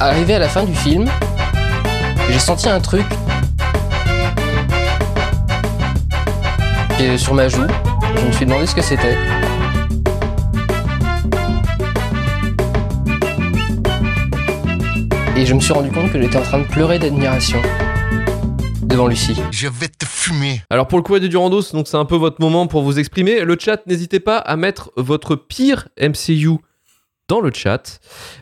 Arrivé à la fin du film, j'ai senti un truc sur ma joue. Je me suis demandé ce que c'était. Et je me suis rendu compte que j'étais en train de pleurer d'admiration devant Lucie. Je vais te fumer. Alors pour le courrier du Durandos, donc c'est un peu votre moment pour vous exprimer. Le chat, n'hésitez pas à mettre votre pire MCU dans le chat.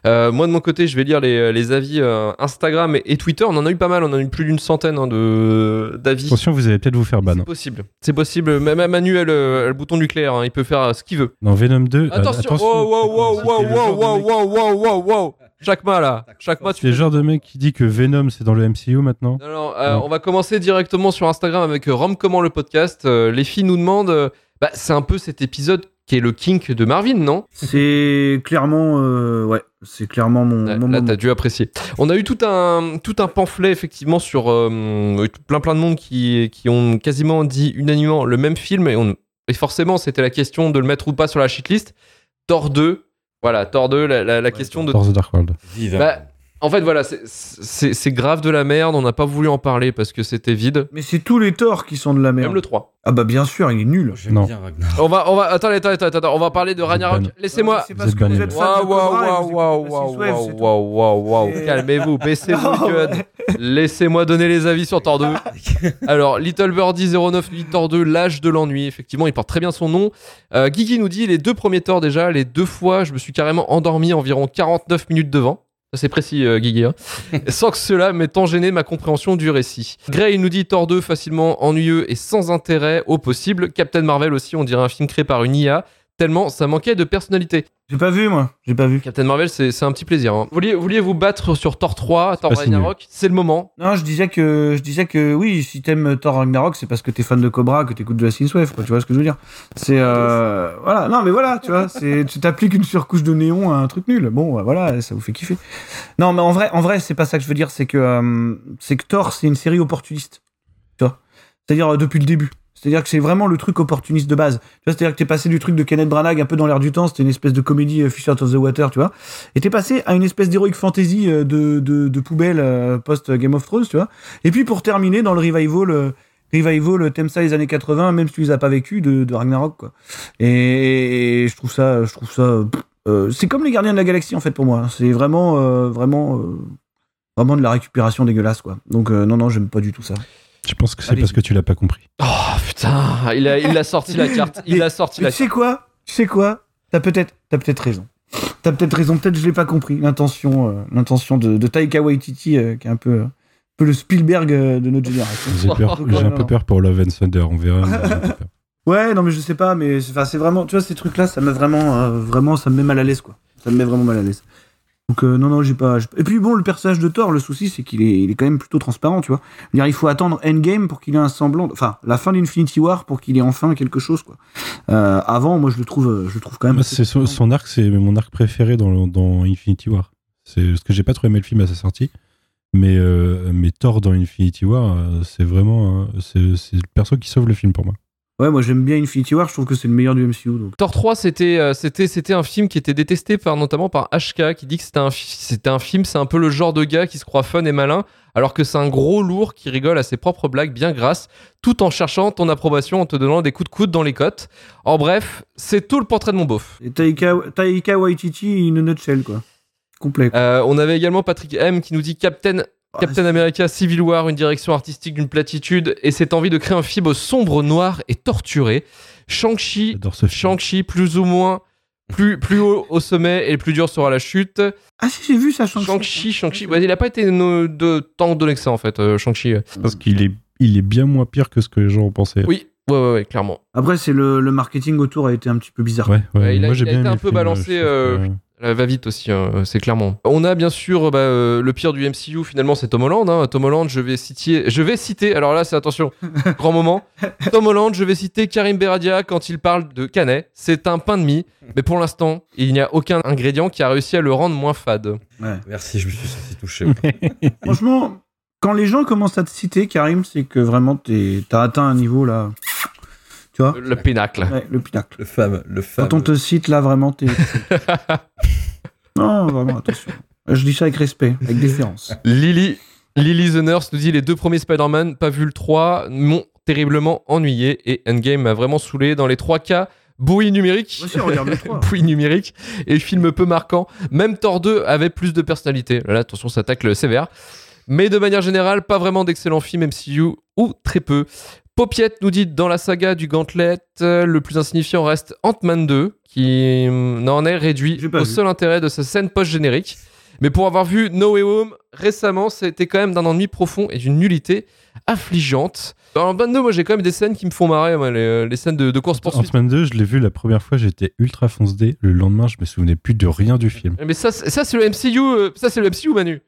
Euh, moi de mon côté, je vais lire les, les avis euh, Instagram et, et Twitter. On en a eu pas mal, on en a eu plus d'une centaine hein, de d'avis. Attention, vous allez peut-être vous faire ban. C'est possible. C'est possible. Même Manu a le, le bouton nucléaire. hein. Il peut faire euh, ce qu'il veut. Dans Venom 2, euh, Attention. Wow, wow, wow, wow, wow, wow, wow, wow, wow, wow. Chaque mois là. Chaque mois, tu le genre de mec qui dit que Venom c'est dans le MCU maintenant. Non, non, euh, Non. on va commencer directement sur Instagram avec euh, Rom Comment le podcast. Euh, les filles nous demandent. euh, bah, c'est un peu cet épisode qui est le kink de Marvin, non? C'est clairement, euh, ouais, c'est clairement mon, Là, t'as dû apprécier. On a eu tout un, tout un pamphlet, effectivement, sur euh, plein plein de monde qui, qui ont quasiment dit unanimement le même film. Et, on, et forcément, c'était la question de le mettre ou pas sur la shitlist. Thor 2. Voilà, Thor 2, la, la- la question de Thor The Dark World. Vive. Bah, en fait, voilà, c'est- grave de la merde. On n'a pas voulu en parler parce que c'était vide. Mais c'est tous les torts qui sont de la merde. Même le 3. Ah bah bien sûr, il est nul. J'aime Non. bien. On va, on va, attendez, attendez, attendez, attendez, on va parler de Ragnarok. Laissez-moi. C'est parce que Vous vous êtes êtes fan Waouh, waouh, waouh, waouh, waouh, waouh, waouh, Calmez-vous, baissez vos Non, gueules. Laissez-moi donner les avis sur Thor 2. Alors, Little Birdie 09 dit Thor 2, l'âge de l'ennui. Effectivement, il porte très bien son nom. Euh, Guigui nous dit les deux premiers Thor déjà, les deux fois, je me suis carrément endormi environ 49 minutes devant. C'est précis, euh, Guigui. hein. sans que cela m'ait tant gêné ma compréhension du récit. Gray nous dit 2 facilement ennuyeux et sans intérêt au possible. Captain Marvel aussi, on dirait un film créé par une IA, tellement ça manquait de personnalité. J'ai pas vu moi, j'ai pas vu. Captain Marvel, c'est c'est un petit plaisir. hein. Vous vouliez, vous vouliez vous battre sur Thor 3, Thor Ragnarok? C'est le moment. Non, je disais que je disais que oui, si t'aimes Thor Ragnarok, c'est parce que t'es fan de Cobra, que t'écoutes de la Synthwave, quoi. Tu vois ce que je veux dire? C'est euh, voilà, non mais voilà, tu vois, c'est tu t'appliques une surcouche de néon à un truc nul. Bon, euh, voilà, ça vous fait kiffer. Non, mais en vrai, en vrai, c'est pas ça que je veux dire. C'est que euh, c'est que Thor, c'est une série opportuniste. Tu vois? C'est-à-dire euh, depuis le début. C'est-à-dire que c'est vraiment le truc opportuniste de base. C'est-à-dire que t'es passé du truc de Kenneth Branagh un peu dans l'air du temps, c'était une espèce de comédie euh, Fish Out of the Water, tu vois. Et t'es passé à une espèce d'heroic fantasy euh, de, de, de poubelle euh, post Game of Thrones, tu vois. Et puis pour terminer dans le revival, revival euh, les années 80, même si tu les as pas vécu, de, de Ragnarok, quoi. Et, et je trouve ça, je trouve ça, c'est comme les Gardiens de la Galaxie en fait pour moi. C'est vraiment, vraiment, vraiment de la récupération dégueulasse, quoi. Donc non, non, j'aime pas du tout ça. Je pense que c'est parce que tu l'as pas compris. Oh putain, il a, il a sorti la carte. Il a sorti Mais la tu sais quoi? Tu sais quoi? T'as peut-être, t'as peut-être raison. T'as peut-être raison. Peut-être je l'ai pas compris. L'intention, euh, l'intention de, de Taika Waititi, euh, qui est un peu, euh, un peu le Spielberg euh, de notre génération. J'ai Oh, un peu peur pour Love and Thunder, on verra. Ouais, non, mais je sais pas, mais c'est enfin, c'est vraiment, tu vois, ces trucs-là, ça me vraiment, euh, vraiment, ça me met mal à l'aise, quoi. Ça me met vraiment mal à l'aise. Donc, euh, non, non, j'ai pas, j'ai pas- Et puis, bon, le personnage de Thor, le souci, c'est qu'il est, il est quand même plutôt transparent, tu vois. Dire, il faut attendre Endgame pour qu'il ait un semblant, de- enfin, la fin d'Infinity War pour qu'il ait enfin quelque chose, quoi. Euh, avant, moi, je le trouve, euh, je le trouve quand même. C'est son, arc, c'est mon arc préféré dans, dans Infinity War. C'est parce que j'ai pas trop aimé le film à sa sortie, mais euh, mais Thor dans Infinity War, c'est vraiment c'est c'est le perso qui sauve le film pour moi. Ouais, moi, j'aime bien Infinity War, je trouve que c'est le meilleur du MCU, donc. Thor 3, c'était euh, c'était c'était un film qui était détesté par notamment par HK qui dit que c'était un c'était un film, c'est un peu le genre de gars qui se croit fun et malin alors que c'est un gros lourd qui rigole à ses propres blagues bien grasses tout en cherchant ton approbation en te donnant des coups de coude dans les côtes. En bref, c'est tout le portrait de mon beauf. Et Taika, Taika Waititi in a nutshell, quoi. Complet. quoi. Euh, on avait également Patrick M qui nous dit Captain Captain America Civil War, une direction artistique d'une platitude et cette envie de créer un film sombre, noir et torturé. Shang-Chi. Shang-Chi plus ou moins plus, plus haut au sommet et le plus dur sera la chute. Ah, si, j'ai vu ça, Shang-Chi. Shang-Chi, Shang-Chi, ouais, il a pas été no- de tant donné que ça en fait, euh, Shang-Chi. Parce qu'il est il est bien moins pire que ce que les gens ont pensé. Oui, ouais, ouais, ouais, clairement. Après, c'est le, le marketing autour a été un petit peu bizarre. Ouais, ouais, Ouais, il a- moi j'ai il a bien été un peu film, balancé, euh, va vite aussi, hein, c'est clairement. On a bien sûr bah, euh, le pire du MCU finalement, c'est Tom Holland. hein. Tom Holland, je vais citer, je vais citer. Alors là, c'est attention, grand moment. Tom Holland, je vais citer Karim Beradia quand il parle de Canet. C'est un pain de mie, mais pour l'instant, il n'y a aucun ingrédient qui a réussi à le rendre moins fade. Ouais. Merci, je me suis senti touché. Franchement, quand les gens commencent à te citer, Karim, c'est que vraiment t'es- t'as atteint un niveau là. Tu vois Le pinacle. Ouais, le pinacle. le fameux, le fameux. Quand on te cite là, vraiment, t'es. non, vraiment, attention. Je dis ça avec respect, avec déférence. Lily, Lily The Nurse nous dit les deux premiers Spider-Man, pas vu le 3, m'ont terriblement ennuyé et Endgame m'a vraiment saoulé. Dans les trois cas, bouillie numérique. Moi aussi, regarde le 3. bouillie numérique et film peu marquant. Même Thor 2 avait plus de personnalité. Là, attention, ça attaque le sévère. Mais de manière générale, pas vraiment d'excellents films MCU ou très peu. Popiette nous dit dans la saga du Gauntlet, euh, le plus insignifiant reste Ant-Man 2, qui hum, n'en est réduit au vu. seul intérêt de sa scène post-générique. Mais pour avoir vu No Way Home récemment, c'était quand même d'un ennui profond et d'une nullité affligeante. Dans Ant-Man 2, moi j'ai quand même des scènes qui me font marrer, moi, les, les scènes de, de course-poursuite. Ant-Man 2, je l'ai vu la première fois, j'étais ultra fonce D. Le lendemain, je me souvenais plus de rien du film. Mais ça, c'est- ça c'est le MCU, euh, ça c'est le MCU, Manu.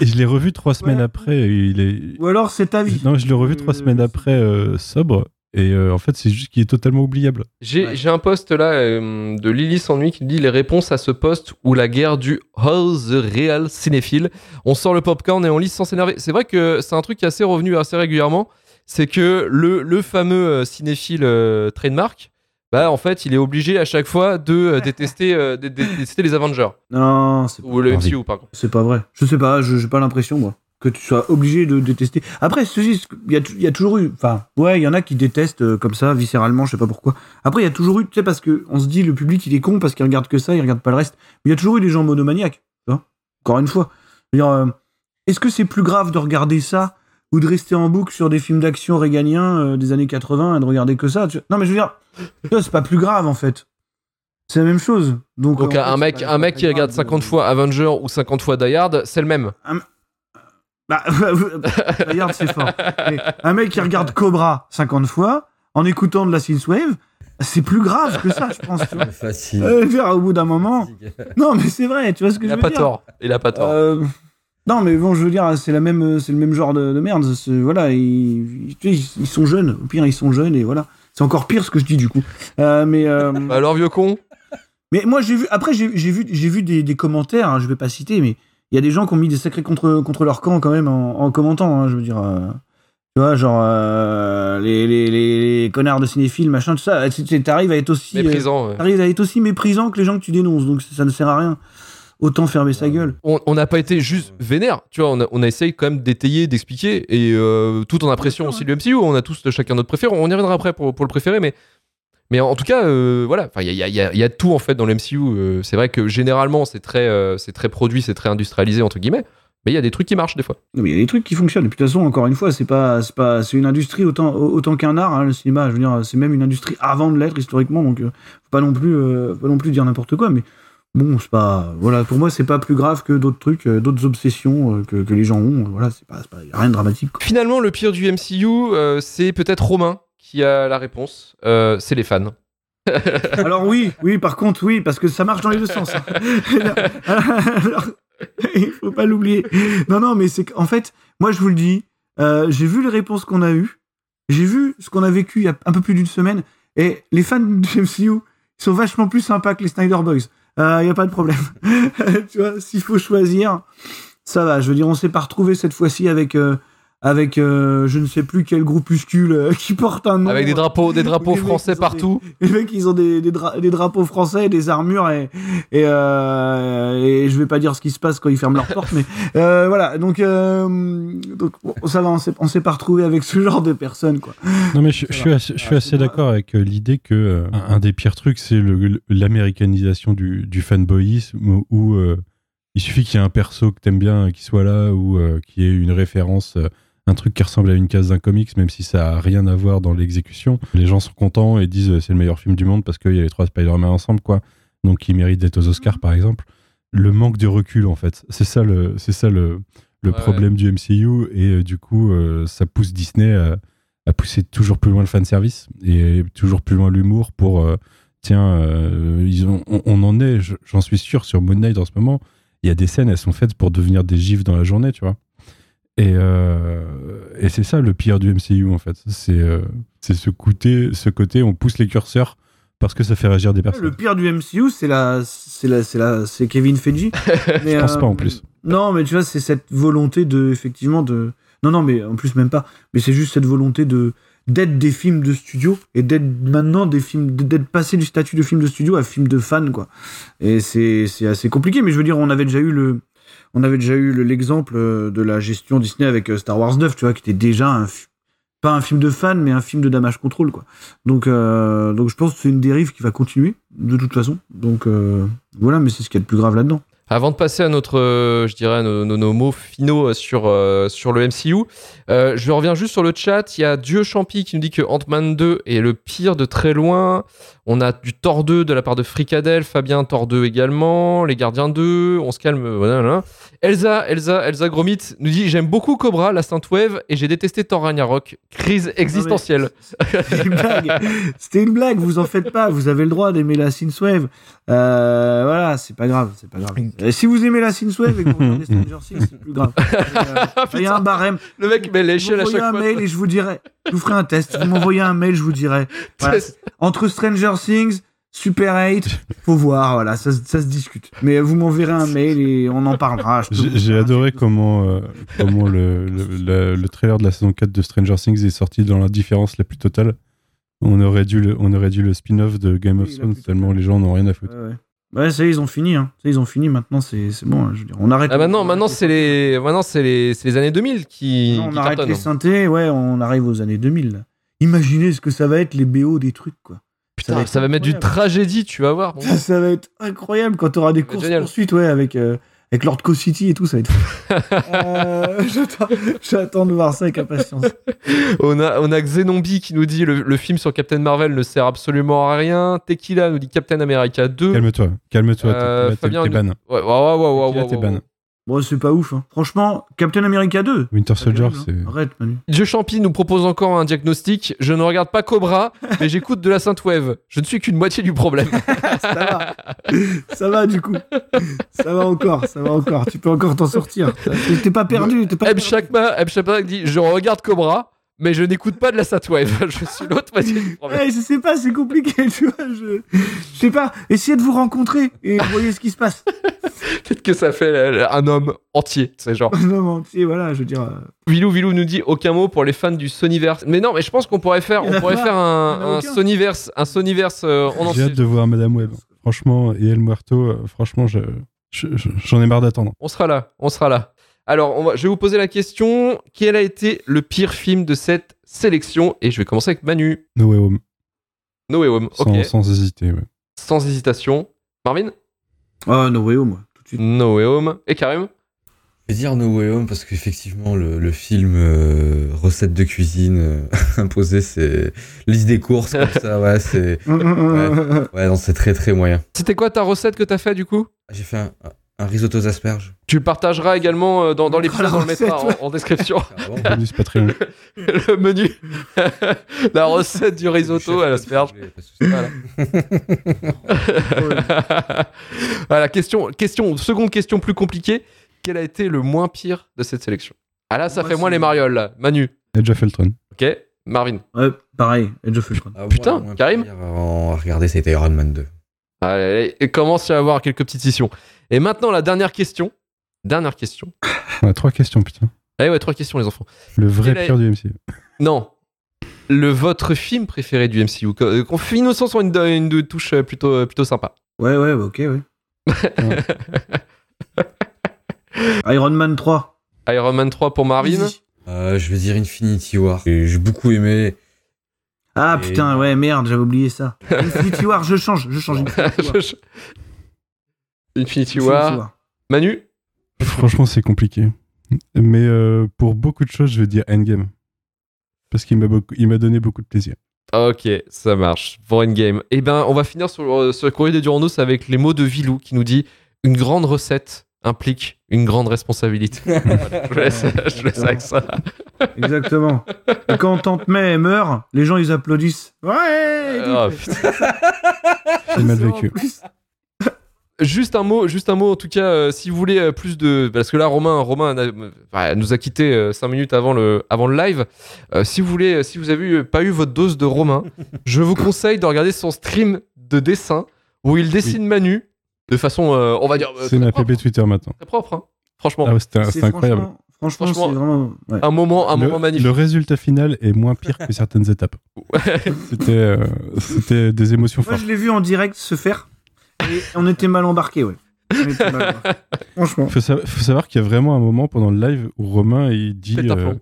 Et je l'ai revu trois semaines après. et il est... Ou alors, c'est ta vie. Non, je l'ai revu trois Euh, semaines après, euh, sobre. Et euh, en fait, c'est juste qu'il est totalement oubliable. J'ai Ouais. un post là euh, de Lily S'ennuie qui dit les réponses à ce post ou la guerre du How the Real Cinéphile. On sort le popcorn et on lit sans s'énerver. C'est vrai que c'est un truc qui est assez revenu assez régulièrement. C'est que le, le fameux euh, cinéphile euh, trademark, bah en fait, il est obligé à chaque fois de euh, détester, euh, de- de- détester les Avengers. Non, c'est Ou le. MCU, par contre. C'est pas vrai. Je sais pas, je- j'ai pas l'impression, moi, que tu sois obligé de détester. Après, ceci, il y y a toujours eu. Enfin, ouais, il y en a qui détestent euh, comme ça, viscéralement, je sais pas pourquoi. Après, il y a toujours eu, tu sais, parce que on se dit, le public, il est con parce qu'il regarde que ça, il regarde pas le reste. Mais il y a toujours eu des gens monomaniaques. Encore une fois. Euh, Est-ce que c'est plus grave de regarder ça ou de rester en boucle sur des films d'action réganiens euh, des années 80 et de regarder que ça tu Non, mais je veux dire, c'est pas plus grave, en fait. C'est la même chose. Donc, Donc en un fait, mec, pas- un mec pas qui regarde de- 50 fois Avenger ou 50 fois Die Hard, c'est le même. Bah, regarde, c'est fort. Mais un mec qui regarde Cobra 50 fois en écoutant de la synthwave, c'est plus grave que ça, je pense. Tu vois. Facile. Euh, au bout d'un moment. Non, mais c'est vrai, tu vois ce que Il je a veux pas dire. tort. Il a pas tort. Euh, non, mais bon, je veux dire, c'est la même, c'est le même genre de, de merde. Voilà, ils, sont jeunes. Au pire, ils sont jeunes et voilà. C'est encore pire ce que je dis du coup. Euh, mais euh, Bah alors, vieux con mais moi, j'ai vu. Après, j'ai vu, j'ai vu des, des commentaires. hein, je vais pas citer, mais il y a des gens qui ont mis des sacrés contre contre leur camp quand même en, en commentant. hein, je veux dire, euh, tu vois, genre euh, les, les, les, connards de cinéphiles, machin, tout ça. T'arrives à être aussi, euh, Méprisant. ouais. t'arrives à être aussi méprisant que les gens que tu dénonces. Donc ça ne sert à rien. Autant fermer sa gueule. on n'a pas été juste vénère, tu vois, on a, on a essayé quand même d'étayer, d'expliquer, et euh, tout en appréciant aussi le MCU, on a tous chacun notre préféré, on y reviendra après pour, pour le préférer, mais, mais en tout cas, euh, voilà, Enfin, il y a, il y a- il y a tout en fait dans le MCU, euh, c'est vrai que généralement c'est très, euh, c'est très produit, c'est très industrialisé, entre guillemets, mais il y a des trucs qui marchent des fois. Non, mais il y a des trucs qui fonctionnent. Et puis de toute façon, encore une fois, c'est pas, c'est pas, c'est une industrie autant, autant qu'un art. hein, le cinéma, je veux dire, c'est même une industrie avant de l'être historiquement. Donc, euh, faut pas non plus, euh, faut pas non plus dire n'importe quoi. Mais bon, c'est pas, voilà, pour moi, c'est pas plus grave que d'autres trucs, euh, d'autres obsessions euh, que, que les gens ont. Voilà, c'est pas, pas rien de dramatique. quoi. Finalement, le pire du MCU, euh, c'est peut-être Romain qui a la réponse, Euh, c'est les fans. Alors oui, oui, par contre, oui, parce que ça marche dans les deux sens. hein. Alors, il faut pas l'oublier. Non, non, mais c'est qu'en fait, moi, je vous le dis, euh, j'ai vu les réponses qu'on a eues, j'ai vu ce qu'on a vécu il y a un peu plus d'une semaine, et les fans du MCU sont vachement plus sympas que les Snyder Boys. Il n'y a pas de problème. tu vois, s'il faut choisir, ça va. Je veux dire, on s'est pas retrouvé cette fois-ci avec... euh, avec euh, je ne sais plus quel groupuscule euh, qui porte un nom. Avec des drapeaux, des drapeaux mecs, français partout. Les mecs, ils ont des, des, dra- des drapeaux français, des armures et, et, euh, et je vais pas dire ce qui se passe quand ils ferment leurs portes, mais euh, voilà. Donc, euh, donc bon, ça va, on s'est, pas retrouvé avec ce genre de personnes, quoi. Non, mais je, suis assez, je suis assez d'accord avec l'idée que euh, un, des pires trucs, c'est l'américanisation du, du fanboyisme où, euh, il suffit qu'il y ait un perso que t'aimes bien qui soit là ou euh, y ait une référence, euh, un truc qui ressemble à une case d'un comics, même si ça a rien à voir dans l'exécution. Les gens sont contents et disent euh, c'est le meilleur film du monde parce qu'il y a les trois Spider-Man ensemble, quoi. Donc il mérite d'être aux Oscars, par exemple. Le manque de recul, en fait. C'est ça le, c'est ça le, le Ouais. problème du MCU et euh, du coup, euh, ça pousse Disney à à pousser toujours plus loin le fanservice et toujours plus loin l'humour pour euh, tiens ils ont, on, on en est je- j'en suis sûr sur Moon Knight en ce moment il y a des scènes elles sont faites pour devenir des gifs dans la journée tu vois et, euh, et c'est ça le pire du MCU en fait c'est euh, c'est ce côté ce côté on pousse les curseurs parce que ça fait réagir des Le personnes pire du MCU, c'est la, c'est la, c'est la, c'est Kevin Feige. Mais, je pense pas en plus Non, mais tu vois, c'est cette volonté de, effectivement, de. Non, non, mais en plus même pas. Mais c'est juste cette volonté de d'être des films de studio et d'être maintenant des films, d'être passé du statut de film de studio à film de fan, quoi. Et c'est c'est assez compliqué, mais je veux dire, on avait déjà eu le on avait déjà eu le- l'exemple euh, de la gestion Disney avec euh, Star Wars 9, tu vois, qui était déjà un, pas un film de fan, mais un film de damage control, quoi. Donc, euh, donc je pense que c'est une dérive qui va continuer, de toute façon. Donc, euh, voilà, mais c'est ce qu'il y a de plus grave là-dedans. Avant de passer à notre, euh, je dirais, nos, nos- nos mots finaux euh, sur, euh, sur le MCU, euh, je reviens juste sur le chat. Il y a Dieu Champi qui nous dit que Ant-Man 2 est le pire de très loin. On a du Thor 2 de la part de Fricadel, Fabien Thor 2 également, Les Gardiens 2, on se calme. Elsa, Elsa, Elsa Gromit nous dit J'aime beaucoup Cobra, la Synthwave, et j'ai détesté Thor Ragnarok. Crise existentielle. C'était une blague. C'était une blague, vous en faites pas. Vous avez le droit d'aimer la synthwave. Euh, voilà, c'est pas grave, c'est pas grave. Euh, si vous aimez la synthwave et que vous regardez Stranger Things, c'est plus grave. Euh, Il y a un barème. Le mec met Vous l'échelle à un mail et je vous dirai. Je vous ferai un test. Vous m'envoyez un mail, je vous dirai. Voilà. Entre Stranger Things, Super 8, faut voir. Voilà, ça, se- ça se discute. Mais vous m'enverrez un mail et on en parlera. J'ai adoré comment, euh, comment le, le trailer de la saison 4 de Stranger Things est sorti dans la différence la plus totale. On aurait dû le, on aurait dû le spin-off de Game of Thrones tellement les gens n'ont rien à foutre. Ouais, ça y est, ils ont fini. Hein. Ça, ils ont fini. Maintenant, c'est c'est bon. hein, Je veux dire, on arrête. Ah maintenant, maintenant c'est les, maintenant c'est les, c'est les années 2000 qui, Non, on qui arrête cartonnent. les synthés, ouais, on arrive aux années 2000. là. Imaginez ce que ça va être les BO des trucs, quoi. Putain, va ça va, être mettre du tragédie, tu vas voir. Bon. Ça, ça va être incroyable quand tu auras des courses génial. poursuites, ouais, avec, euh, avec Lord Co City et tout, ça va être. fou. Euh, j'attends- de voir ça avec impatience. On a, on a Xenombi qui nous dit le, le film sur Captain Marvel ne sert absolument à rien. Tequila nous dit Captain America 2. Calme-toi, calme-toi, t'es- Euh, Fabien, ban. Ouais, ouais, ouais, ouais, ouais, ouais, t'es ouais. Bon, c'est pas ouf. hein. Franchement, Captain America 2. Winter Soldier, hein. c'est. Arrête, Manu. Dieu Champi nous propose encore un diagnostic. Je ne regarde pas Cobra, mais j'écoute de la Synthwave. Je ne suis qu'une moitié du problème. Ça va. ça va, du coup. Ça va encore, ça va encore. Tu peux encore t'en sortir. T'es- T'es pas perdu. T'es pas Eb perdu. Shakma, Eb Shakma dit Je regarde Cobra, mais je n'écoute pas de la Synthwave. Je suis l'autre moitié du problème. Ouais, je sais pas, c'est compliqué, tu vois. Je, je sais pas. Essayez de vous rencontrer et voyez ce qui se passe. Peut-être que ça fait euh, un homme entier. C'est genre. mais, tu sais, voilà, je veux dire. euh, Vilou Vilou nous dit aucun mot pour les fans du Sonyverse. Mais non, mais je pense qu'on pourrait faire, on pourrait pas. faire un, un. Sonyverse, un Sonyverse euh, J'ai entier. hâte de voir Madame Web. Franchement, et El Muerto, euh, franchement, je- je- je- j'en ai marre d'attendre. On sera là, on sera là. Alors, on va, je vais vous poser la question quel a été le pire film de cette sélection? Et je vais commencer avec Manu. No Way Home, No Way Home. sans, Ok. sans hésiter. ouais. Sans hésitation. Marvin? Oh, no way, moi, tout de suite. No Way Home. Et Karim? Je vais dire No Way Home parce qu'effectivement, le, le film euh, recette de cuisine euh, imposé, c'est liste des courses comme ça, ouais, c'est ouais, non, c'est très très moyen. C'était quoi ta recette que t'as fait du coup? J'ai fait un, un risotto aux asperges. Tu le partageras également euh, dans, dans On l'épisode, mettra on la le mettra recette, en, en description. Bonus Patreon. le menu. la recette du risotto à l'asperge. Voilà. voilà, question, question, seconde question plus compliquée. Quel a été le moins pire de cette sélection? Ah là, ça Moi, fait moins les marioles, là. Manu. Edge of Eltron. Ok. Marvin. Ouais, pareil, Edge of Ultron. Ah, Putain, le Karim pire À regarder, c'était Iron Man 2. Allez, commence à avoir quelques petites scissions. Et maintenant, la dernière question. Dernière question. On a trois questions, putain. Allez, ouais, trois questions, les enfants. Le vrai pire du MCU. Non. Le votre film préféré du MCU. Qu'on euh, qu'on finisse sur une, une, une touche euh, plutôt, euh, plutôt sympa. Ouais, ouais, bah, ok, ouais. Iron Man 3. Iron Man 3 pour. Euh, je vais dire Infinity War. Et J'ai beaucoup aimé. Ah Et- putain, ouais, merde, j'avais oublié ça. Infinity War, je change, je change. Infinity War. Infinity Infinity War. War. Manu Franchement, c'est compliqué. Mais euh, pour beaucoup de choses, je vais dire Endgame. Parce qu'il m'a beaucoup- il m'a donné beaucoup de plaisir. Ok, ça marche. Pour Endgame. Eh ben, on va finir sur, euh, sur le courrier de Duranos avec les mots de Vilou qui nous dit Une grande recette implique une grande responsabilité. Voilà, je, laisse, je laisse avec ça. Exactement. Et quand Tante May meurt, les gens ils applaudissent. Ouais Oh, putain. J'ai mal vécu. Juste un mot, juste un mot en tout cas, euh, si vous voulez euh, plus de, parce que là Romain, Romain a- enfin, nous a quitté 5 minutes avant le, avant le live. Euh, si vous voulez, euh, si vous avez eu- pas eu votre dose de Romain, je vous conseille de regarder son stream de dessin où il dessine Manu de façon, euh, on va dire, euh, C'est propre, PB Twitter maintenant. très propre, hein. franchement, Ah ouais, C'est incroyable. Franchement, franchement, c'est vraiment. ouais. un moment, un le, moment magnifique. le résultat final est moins pire que certaines étapes. C'était euh, c'était des émotions Moi, fortes. je l'ai vu en direct se faire. Et on était mal embarqués, ouais. On était mal, quoi. Franchement. Faut, sa- faut savoir qu'il y a vraiment un moment pendant le live où Romain il dit euh.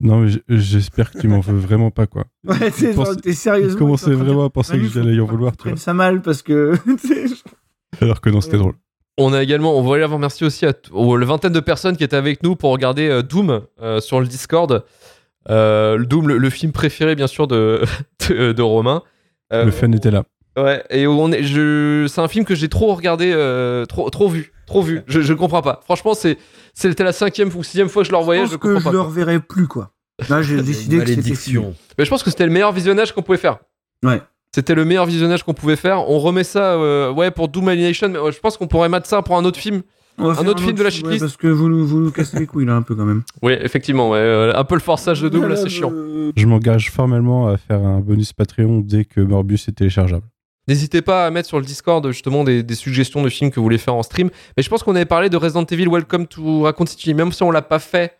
Non, mais j'espère que tu m'en veux vraiment pas, quoi. Ouais, t'es Il sérieusement. commençait train de vraiment à penser que j'allais y en vouloir, tu ça mal parce que. je- Alors que non, c'était drôle. On a également, on voulait avoir merci aussi à aux vingtaine de personnes qui étaient avec nous pour regarder euh, Doom euh, sur le Discord. Euh, le Doom, le, le film préféré bien sûr de, de, de Romain. Euh, Le fun était là. Ouais, et on est, je, c'est un film que j'ai trop regardé, euh, trop, trop vu, trop vu. Je, je comprends pas. Franchement, c'est, c'était la cinquième ou sixième fois que je le revoyais, je je, pense que comprends je pas. le reverrai plus, quoi. Là, j'ai décidé que c'était. Mais je pense que c'était le meilleur visionnage qu'on pouvait faire. Ouais. C'était le meilleur visionnage qu'on pouvait faire. On remet ça, euh, ouais, pour Doom Alienation, mais ouais, je pense qu'on pourrait mettre ça pour un autre film. On va faire autre film de la ouais, shitlist. parce que vous nous, vous nous cassez les couilles, là, un peu, quand même. Oui, effectivement, ouais, euh, un peu le forçage de Doom, là, c'est chiant. Euh, Je m'engage formellement à faire un bonus Patreon dès que Morbius est téléchargeable. N'hésitez pas à mettre sur le Discord justement des, des suggestions de films que vous voulez faire en stream. Mais je pense qu'on avait parlé de Resident Evil Welcome to Raccoon City, même si on l'a pas fait.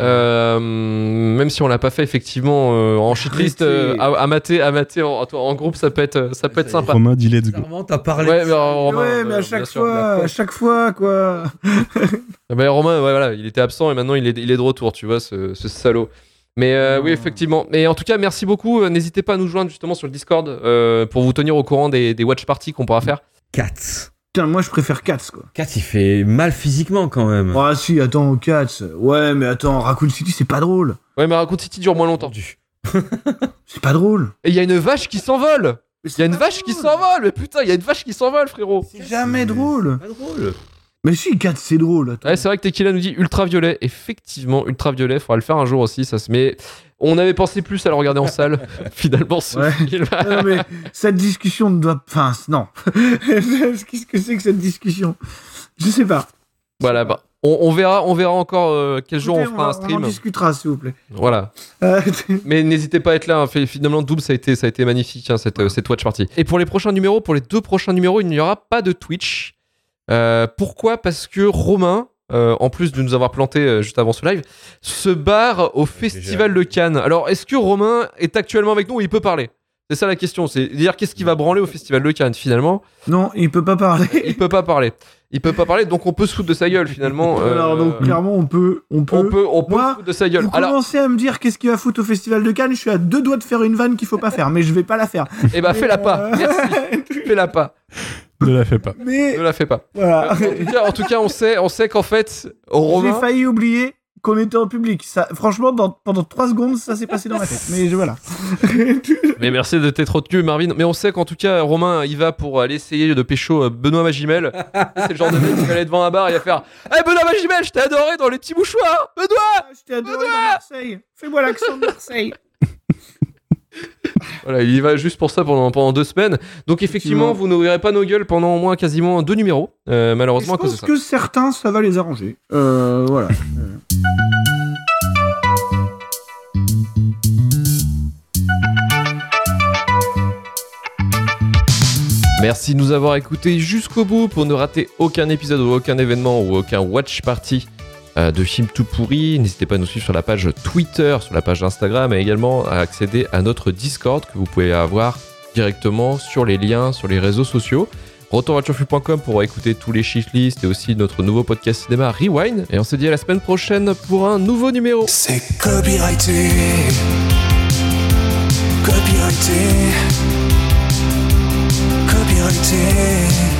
Euh, même si on l'a pas fait effectivement euh, en shitlist euh, à, à mater, à mater en, en groupe, ça peut être, ça peut être sympa. Romain dit let's go. Sincèrement, t'as parlé. Ouais, de mais, ça. euh, Romain, ouais, mais à chaque sûr. fois, à chaque fois, quoi. Ah bah, Romain, ouais, voilà, il était absent et maintenant il est, il est de retour, tu vois, ce, ce salaud. Mais euh, oui, Oh. effectivement. Mais en tout cas, merci beaucoup. N'hésitez pas à nous joindre justement sur le Discord euh, pour vous tenir au courant des, des watch parties qu'on pourra faire. Cats. Putain, moi, je préfère Cats, quoi. Cats, il fait mal physiquement quand même. Ah, si, attends, Cats. Ouais, mais attends, Raccoon City, c'est pas drôle. Ouais, mais Raccoon City dure moins longtemps. Entendu. C'est pas drôle. Et il y a une vache qui s'envole Il y a une vache qui s'envole Mais putain, il y a une vache qui s'envole, frérot C'est jamais drôle. Pas drôle. Mais si, Cats, c'est drôle. Ouais, c'est vrai que Tequila nous dit ultraviolet. Effectivement, ultraviolet, faudra le faire un jour aussi. Ça se met. On avait pensé plus à le regarder en salle. Finalement, ce Ouais. film. Non, mais cette discussion ne doit. Enfin, non. Qu'est-ce que c'est que cette discussion? Je sais pas. voilà, bah, on, on verra, on verra encore euh, quel jour on fera un stream. On en discutera, s'il vous plaît. Voilà. Euh, Mais n'hésitez pas à être là. hein. Finalement, Doom, ça a été, ça a été magnifique, hein, cette, euh, cette watch party. Et pour les prochains numéros, pour les deux prochains numéros, il n'y aura pas de Twitch. Euh, pourquoi? Parce que Romain, euh, en plus de nous avoir planté euh, juste avant ce live, se barre au Festival de Cannes. Alors, est-ce que Romain est actuellement avec nous ou il peut parler? C'est ça la question. C'est dire qu'est-ce qui va branler au Festival de Cannes finalement? Non, il peut pas parler. Il peut pas parler. Il peut pas parler, donc on peut se foutre de sa gueule finalement. Euh, Alors, donc, clairement, on peut. On peut. on peut, on peut Moi, se foutre de sa gueule. Vous Alors, commencez à me dire qu'est-ce qu'il va foutre au Festival de Cannes. Je suis à deux doigts de faire une vanne qu'il faut pas faire, mais je vais pas la faire. eh ben, fais-la pas. Merci. Fais-la pas. Ne la fais pas. Mais Ne la fais pas. voilà. en, tout cas, en tout cas, on sait, on sait qu'en fait, J'ai Romain. failli oublier qu'on était en public. Ça, franchement, dans- pendant trois secondes, ça s'est passé dans ma tête. Mais je- voilà. Mais merci de t'être retenu, Marvin. Mais on sait qu'en tout cas, Romain, il va pour aller essayer de pécho euh, Benoît Magimel. C'est le genre de mec qui va aller devant un bar et va faire Hey Benoît Magimel, je t'ai adoré dans les petits mouchoirs Benoît Ah, je t'ai adoré dans Marseille. Fais-moi l'accent de Marseille. Voilà, il y va juste pour ça pendant, pendant deux semaines. Donc, effectivement, vous n'ouvrirez pas nos gueules pendant au moins quasiment deux numéros, euh, Et malheureusement, je à cause de pense ça. que certains, ça va les arranger. Euh, voilà. Merci de nous avoir écoutés jusqu'au bout pour ne rater aucun épisode ou aucun événement ou aucun watch party de films tout pourris. N'hésitez pas à nous suivre sur la page Twitter, sur la page Instagram et également à accéder à notre Discord que vous pouvez avoir directement sur les liens sur les réseaux sociaux. Retourvoitureflux.com pour écouter tous les shiftlists et aussi notre nouveau podcast cinéma Rewind. Et on se dit à la semaine prochaine pour un nouveau numéro. C'est. Copyrighté. Copyrighté.